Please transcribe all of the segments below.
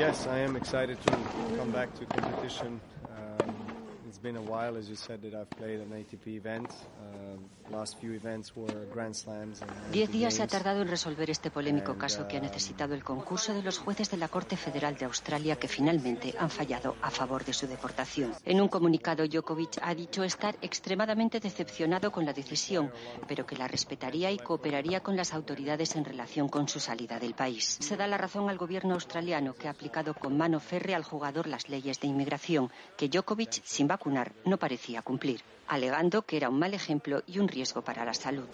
yes, I am excited to come back to competition. Um, been a while, as you said, that I've played an ATP event. Um, Diez días se ha tardado en resolver este polémico caso que ha necesitado el concurso de los jueces de la Corte Federal de Australia que finalmente han fallado a favor de su deportación. En un comunicado, Djokovic ha dicho estar extremadamente decepcionado con la decisión, pero que la respetaría y cooperaría con las autoridades en relación con su salida del país. Se da la razón al gobierno australiano que ha aplicado con mano férrea al jugador las leyes de inmigración que Djokovic, sin vacunar, no parecía cumplir alegando que era un mal ejemplo y un riesgo para la salud.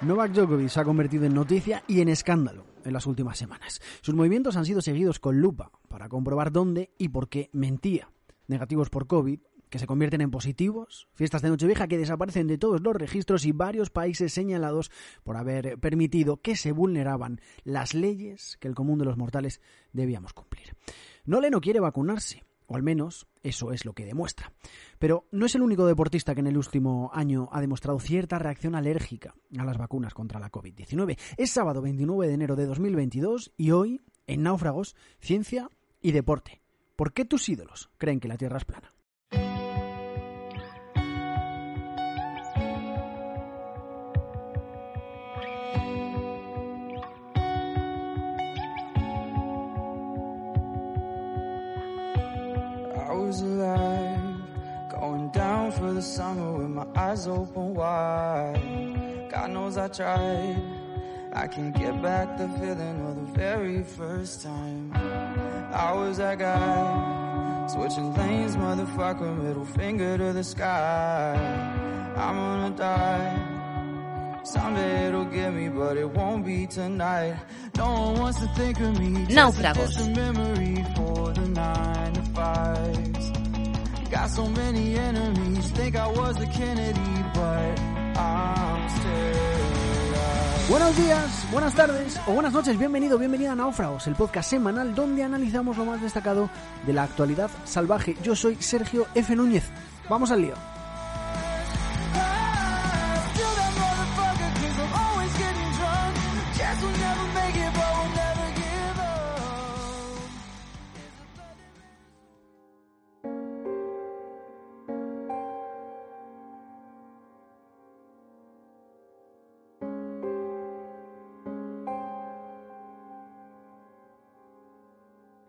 Novak Djokovic se ha convertido en noticia y en escándalo en las últimas semanas. Sus movimientos han sido seguidos con lupa para comprobar dónde y por qué mentía. Negativos por COVID, que se convierten en positivos, fiestas de Nochevieja que desaparecen de todos los registros y varios países señalados por haber permitido que se vulneraban las leyes que el común de los mortales debíamos cumplir. Nole no quiere vacunarse, o al menos eso es lo que demuestra. Pero no es el único deportista que en el último año ha demostrado cierta reacción alérgica a las vacunas contra la COVID-19. Es sábado 29 de enero de 2022 y hoy, en Náufragos, Ciencia y Deporte. ¿Por qué tus ídolos creen que la Tierra es plana? The summer with my eyes open wide. God knows I tried. I can't get back the feeling of the very first time. I was that guy, switching lanes, motherfucker, middle finger to the sky. I'm gonna die. Someday it'll get me, but it won't be tonight. No one wants to think of me. Náufragos. Buenos días, buenas tardes o buenas noches, bienvenido, bienvenida a Náufragos, el podcast semanal donde analizamos lo más destacado de la actualidad salvaje. Yo soy Sergio F. Núñez. Vamos al lío.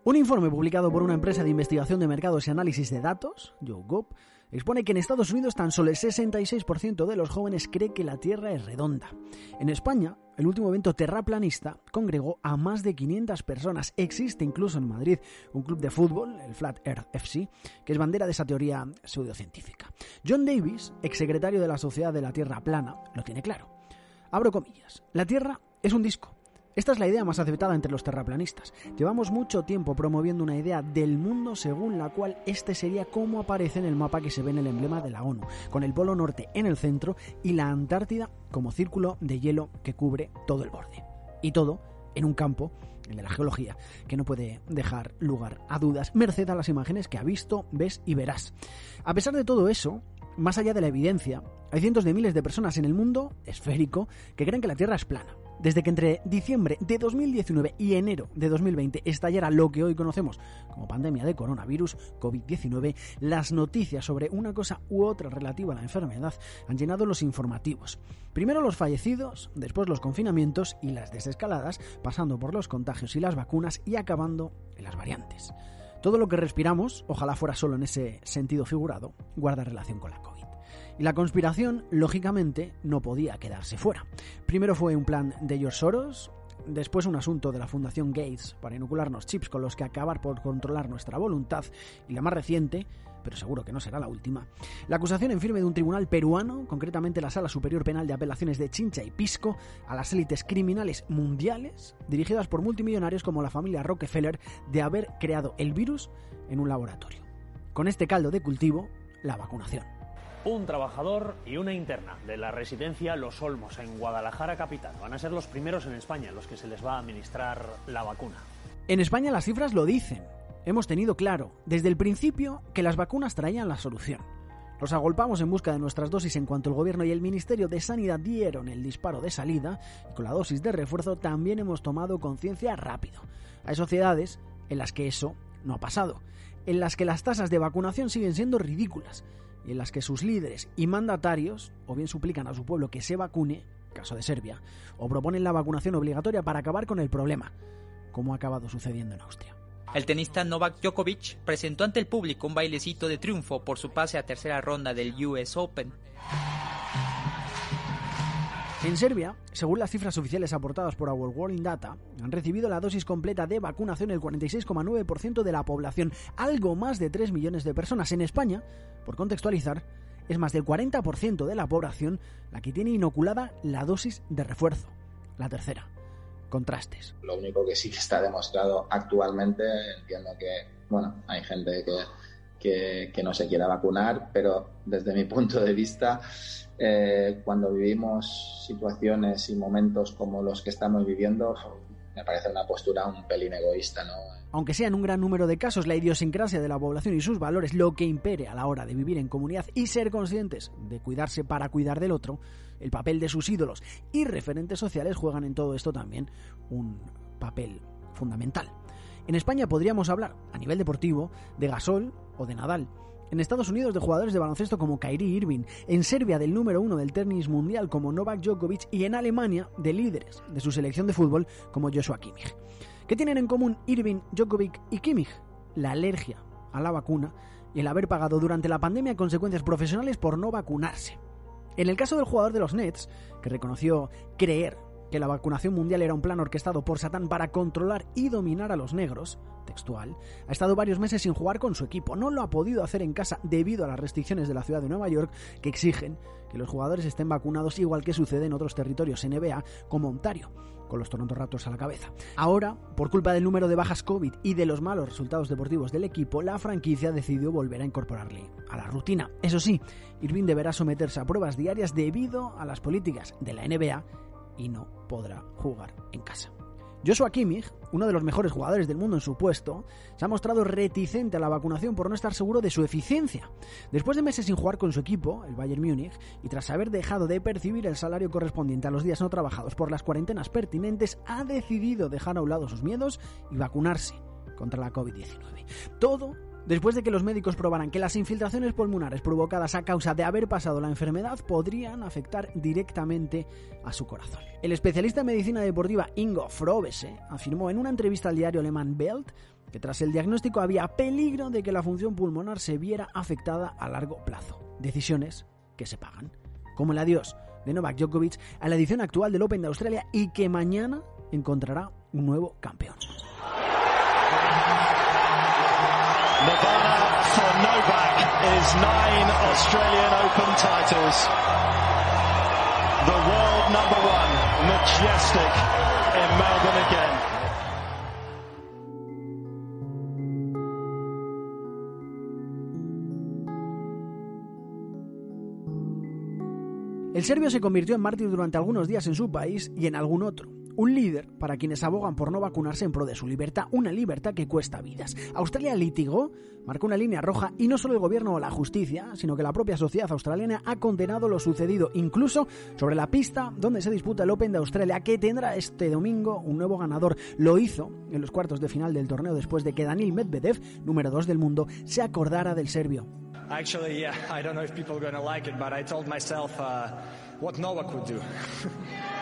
Un informe publicado por una empresa de investigación de mercados y análisis de datos, YouGov, expone que en Estados Unidos tan solo el 66% de los jóvenes cree que la Tierra es redonda. En España, el último evento terraplanista congregó a más de 500 personas. Existe incluso en Madrid un club de fútbol, el Flat Earth FC, que es bandera de esa teoría pseudocientífica. John Davis, exsecretario de la Sociedad de la Tierra Plana, lo tiene claro. Abro comillas. La Tierra es un disco esta es la idea más aceptada entre los terraplanistas. Llevamos mucho tiempo promoviendo una idea del mundo según la cual este sería como aparece en el mapa que se ve en el emblema de la ONU, con el Polo Norte en el centro y la Antártida como círculo de hielo que cubre todo el borde. Y todo en un campo, el de la geología, que no puede dejar lugar a dudas, merced a las imágenes que ha visto, ves y verás. A pesar de todo eso, más allá de la evidencia, hay cientos de miles de personas en el mundo esférico que creen que la Tierra es plana desde que entre diciembre de 2019 y enero de 2020 estallara lo que hoy conocemos como pandemia de coronavirus COVID-19, las noticias sobre una cosa u otra relativa a la enfermedad han llenado los informativos. Primero los fallecidos, después los confinamientos y las desescaladas, pasando por los contagios y las vacunas y acabando en las variantes. Todo lo que respiramos, ojalá fuera solo en ese sentido figurado, guarda relación con la COVID. Y la conspiración, lógicamente, no podía quedarse fuera. Primero fue un plan de George Soros, después un asunto de la Fundación Gates para inocularnos chips con los que acabar por controlar nuestra voluntad, y la más reciente, pero seguro que no será la última, la acusación en firme de un tribunal peruano, concretamente la Sala Superior Penal de Apelaciones de Chincha y Pisco, a las élites criminales mundiales, dirigidas por multimillonarios como la familia Rockefeller, de haber creado el virus en un laboratorio. Con este caldo de cultivo, la vacunación un trabajador y una interna de la residencia Los Olmos en Guadalajara capital. Van a ser los primeros en España los que se les va a administrar la vacuna. En España las cifras lo dicen. Hemos tenido claro desde el principio que las vacunas traían la solución. Los agolpamos en busca de nuestras dosis en cuanto el gobierno y el Ministerio de Sanidad dieron el disparo de salida y con la dosis de refuerzo también hemos tomado conciencia rápido. Hay sociedades en las que eso no ha pasado, en las que las tasas de vacunación siguen siendo ridículas y en las que sus líderes y mandatarios o bien suplican a su pueblo que se vacune, caso de Serbia, o proponen la vacunación obligatoria para acabar con el problema, como ha acabado sucediendo en Austria. El tenista Novak Djokovic presentó ante el público un bailecito de triunfo por su pase a tercera ronda del US Open. En Serbia, según las cifras oficiales aportadas por Our World in Data, han recibido la dosis completa de vacunación el 46,9% de la población, algo más de 3 millones de personas. En España, por contextualizar, es más del 40% de la población la que tiene inoculada la dosis de refuerzo, la tercera contrastes. Lo único que sí que está demostrado actualmente, entiendo que, bueno, hay gente que, que, no se quiera vacunar, pero desde mi punto de vista, eh, cuando vivimos situaciones y momentos como los que estamos viviendo, me parece una postura un pelín egoísta, ¿no? Aunque sea en un gran número de casos la idiosincrasia de la población y sus valores lo que impere a la hora de vivir en comunidad y ser conscientes de cuidarse para cuidar del otro, el papel de sus ídolos y referentes sociales juegan en todo esto también un papel fundamental. En España podríamos hablar, a nivel deportivo, de Gasol o de Nadal. En Estados Unidos de jugadores de baloncesto como Kyrie Irving, en Serbia del número uno del tenis mundial como Novak Djokovic y en Alemania de líderes de su selección de fútbol como Joshua Kimmich. ¿Qué tienen en común Irving, Djokovic y Kimmich? La alergia a la vacuna y el haber pagado durante la pandemia consecuencias profesionales por no vacunarse. En el caso del jugador de los Nets, que reconoció creer que la vacunación mundial era un plan orquestado por Satán para controlar y dominar a los negros, textual, ha estado varios meses sin jugar con su equipo. No lo ha podido hacer en casa debido a las restricciones de la ciudad de Nueva York que exigen que los jugadores estén vacunados igual que sucede en otros territorios NBA como Ontario con los Toronto Raptors a la cabeza. Ahora, por culpa del número de bajas COVID y de los malos resultados deportivos del equipo, la franquicia decidió volver a incorporarle a la rutina. Eso sí, Irving deberá someterse a pruebas diarias debido a las políticas de la NBA y no podrá jugar en casa. Joshua Kimmich, uno de los mejores jugadores del mundo en su puesto, se ha mostrado reticente a la vacunación por no estar seguro de su eficiencia. Después de meses sin jugar con su equipo, el Bayern Múnich, y tras haber dejado de percibir el salario correspondiente a los días no trabajados por las cuarentenas pertinentes, ha decidido dejar a un lado sus miedos y vacunarse contra la COVID-19. Todo Después de que los médicos probaran que las infiltraciones pulmonares provocadas a causa de haber pasado la enfermedad podrían afectar directamente a su corazón. El especialista en medicina deportiva Ingo Frobese afirmó en una entrevista al diario alemán Welt que tras el diagnóstico había peligro de que la función pulmonar se viera afectada a largo plazo. Decisiones que se pagan. Como el adiós de Novak Djokovic a la edición actual del Open de Australia y que mañana encontrará un nuevo campeón. Nirvana for Novak is nine Australian Open titles. The world number one, majestic in Melbourne again. El serbio se convirtió en mártir durante algunos días en su país y en algún otro un líder para quienes abogan por no vacunarse en pro de su libertad, una libertad que cuesta vidas. Australia litigó, marcó una línea roja y no solo el gobierno o la justicia, sino que la propia sociedad australiana ha condenado lo sucedido, incluso sobre la pista donde se disputa el Open de Australia, que tendrá este domingo un nuevo ganador. Lo hizo en los cuartos de final del torneo después de que Daniil Medvedev, número 2 del mundo, se acordara del serbio. Actually, yeah, I don't know if people are like it, but I told myself uh, what Novak.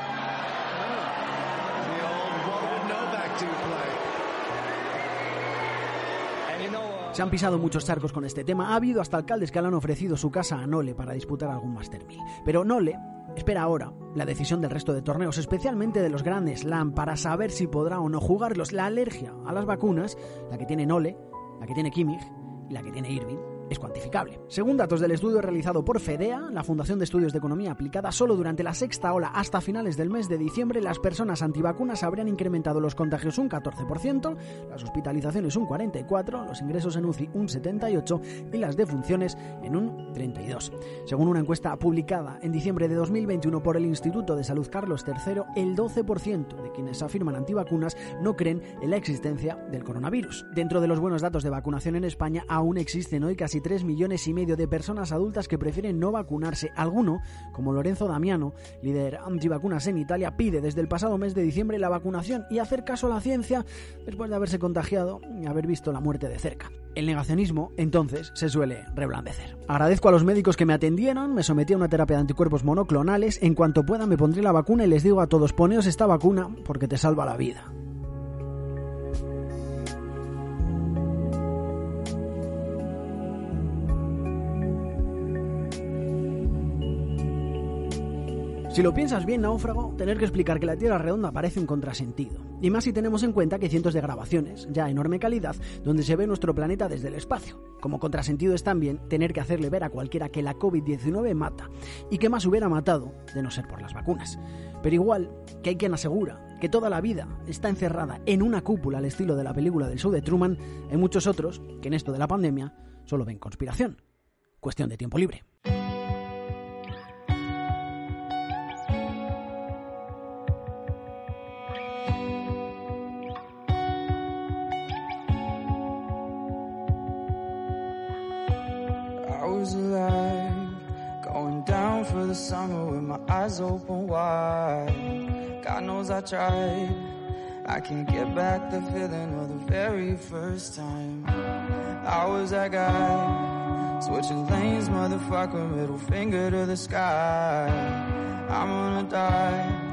Se han pisado muchos charcos con este tema. Ha habido hasta alcaldes que le han ofrecido su casa a Nole para disputar algún Master 1000. Pero Nole espera ahora la decisión del resto de torneos, especialmente de los grandes Slam, para saber si podrá o no jugarlos. La alergia a las vacunas, la que tiene Nole, la que tiene Kimmich y la que tiene Irving, es cuantificable. Según datos del estudio realizado por FEDEA, la Fundación de Estudios de Economía Aplicada, solo durante la sexta ola hasta finales del mes de diciembre, las personas antivacunas habrían incrementado los contagios un 14%, las hospitalizaciones un 44%, los ingresos en UCI un 78% y las defunciones en un 32%. Según una encuesta publicada en diciembre de 2021 por el Instituto de Salud Carlos III, el 12% de quienes afirman antivacunas no creen en la existencia del coronavirus. Dentro de los buenos datos de vacunación en España, aún existen hoy casi casi 3 millones y medio de personas adultas que prefieren no vacunarse. Alguno, como Lorenzo Damiano, líder antivacunas en Italia, pide desde el pasado mes de diciembre la vacunación y hacer caso a la ciencia después de haberse contagiado y haber visto la muerte de cerca. El negacionismo, entonces, se suele reblandecer. Agradezco a los médicos que me atendieron, me sometí a una terapia de anticuerpos monoclonales, en cuanto pueda me pondré la vacuna y les digo a todos, poneos esta vacuna porque te salva la vida. Si lo piensas bien, náufrago, tener que explicar que la Tierra redonda parece un contrasentido. Y más si tenemos en cuenta que cientos de grabaciones, ya enorme calidad, donde se ve nuestro planeta desde el espacio. Como contrasentido es también tener que hacerle ver a cualquiera que la COVID-19 mata, y que más hubiera matado de no ser por las vacunas. Pero igual que hay quien asegura que toda la vida está encerrada en una cúpula al estilo de la película del show de Truman, hay muchos otros que en esto de la pandemia solo ven conspiración. Cuestión de tiempo libre. Summer with my eyes open wide. God knows I tried. I can't get back the feeling of the very first time. I was that guy, switching lanes, motherfucker, middle finger to the sky. I'm gonna die.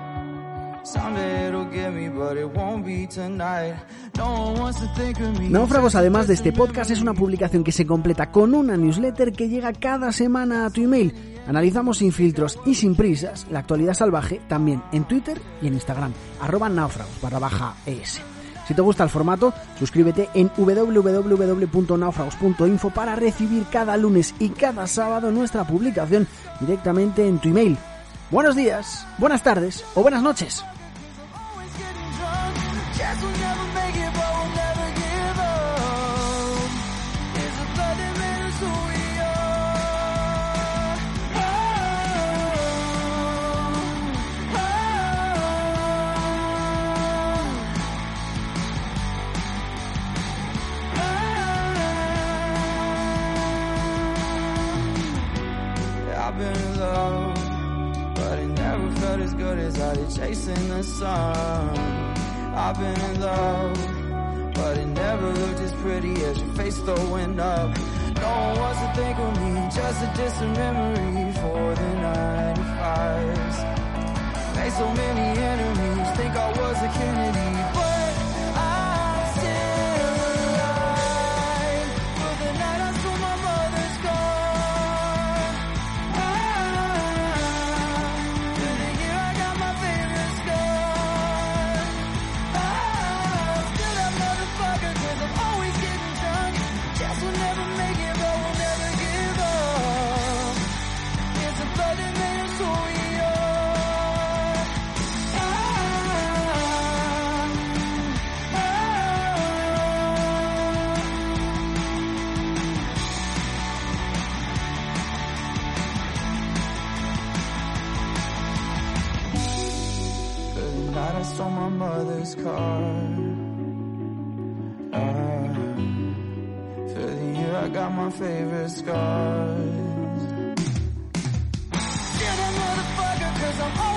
Náufragos, además de este podcast, es una publicación que se completa con una newsletter que llega cada semana a tu email. Analizamos sin filtros y sin prisas la actualidad salvaje también en Twitter y en Instagram, arroba náufragos baja es. Si te gusta el formato, suscríbete en www.naufragos.info para recibir cada lunes y cada sábado nuestra publicación directamente en tu email. Buenos días, buenas tardes o buenas noches. Chasing the sun. I've been in love, but it never looked as pretty as your face throwing up. No one wants to think of me, just a distant memory for the 95s. Made so many enemies, think I was a Kennedy. car. Ah, for the year I got my favorite scars. Get a motherfucker, cause I'm